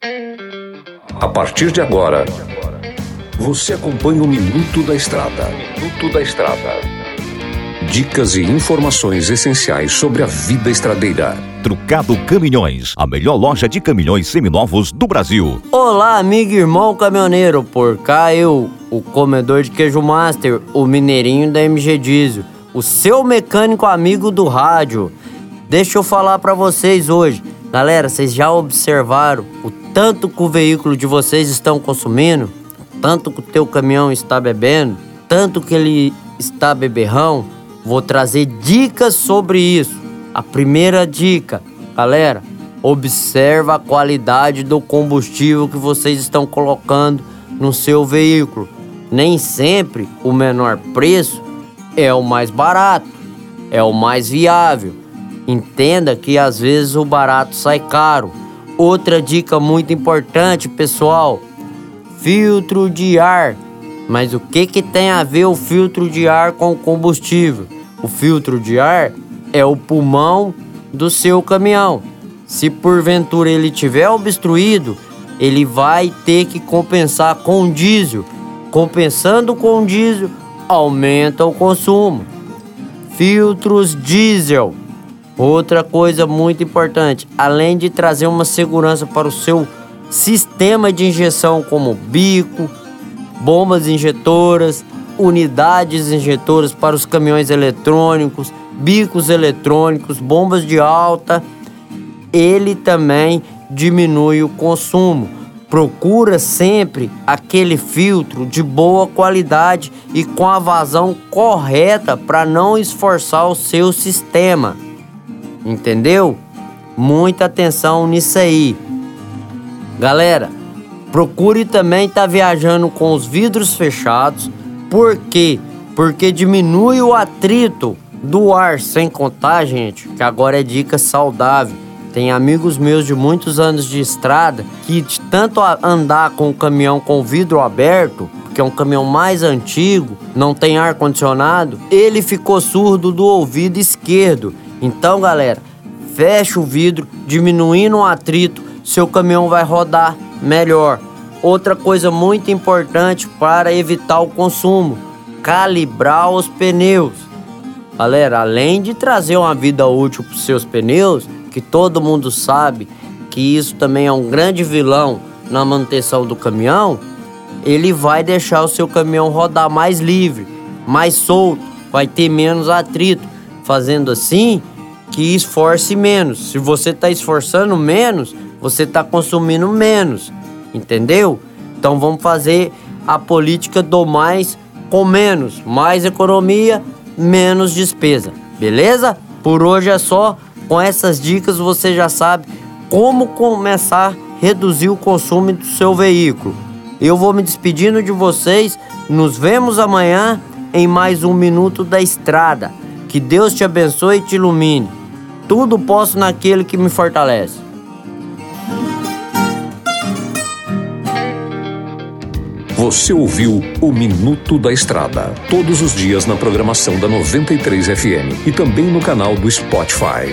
A partir de agora, você acompanha o Minuto da Estrada. Minuto da Estrada. Dicas e informações essenciais sobre a vida estradeira. Trucado Caminhões, a melhor loja de caminhões seminovos do Brasil. Olá, amigo e irmão caminhoneiro. Por cá eu, o comedor de queijo master, o mineirinho da MG Diesel, o seu mecânico amigo do rádio. Deixa eu falar para vocês hoje. Galera, vocês já observaram o tanto que o veículo de vocês estão consumindo, tanto que o teu caminhão está bebendo, tanto que ele está beberrão, vou trazer dicas sobre isso. A primeira dica, galera, observa a qualidade do combustível que vocês estão colocando no seu veículo. Nem sempre o menor preço é o mais barato, é o mais viável. Entenda que às vezes o barato sai caro Outra dica muito importante, pessoal: filtro de ar. Mas o que, que tem a ver o filtro de ar com o combustível? O filtro de ar é o pulmão do seu caminhão. Se porventura ele tiver obstruído, ele vai ter que compensar com diesel. Compensando com diesel, aumenta o consumo. Filtros diesel. Outra coisa muito importante, além de trazer uma segurança para o seu sistema de injeção, como bico, bombas injetoras, unidades injetoras para os caminhões eletrônicos, bicos eletrônicos, bombas de alta, ele também diminui o consumo. Procura sempre aquele filtro de boa qualidade e com a vazão correta para não esforçar o seu sistema. Entendeu? Muita atenção nisso aí. Galera, procure também estar tá viajando com os vidros fechados. Por quê? Porque diminui o atrito do ar, sem contar, gente, que agora é dica saudável. Tem amigos meus de muitos anos de estrada que de tanto andar com o caminhão com o vidro aberto, que é um caminhão mais antigo, não tem ar condicionado, ele ficou surdo do ouvido esquerdo então, galera, fecha o vidro, diminuindo o atrito, seu caminhão vai rodar melhor. Outra coisa muito importante para evitar o consumo: calibrar os pneus. Galera, além de trazer uma vida útil para os seus pneus, que todo mundo sabe que isso também é um grande vilão na manutenção do caminhão, ele vai deixar o seu caminhão rodar mais livre, mais solto, vai ter menos atrito fazendo assim que esforce menos. Se você está esforçando menos, você está consumindo menos, entendeu? Então vamos fazer a política do mais com menos, mais economia, menos despesa, beleza? Por hoje é só. Com essas dicas você já sabe como começar a reduzir o consumo do seu veículo. Eu vou me despedindo de vocês. Nos vemos amanhã em mais um minuto da estrada. Que Deus te abençoe e te ilumine. Tudo posso naquele que me fortalece. Você ouviu o Minuto da Estrada, todos os dias na programação da 93 FM e também no canal do Spotify.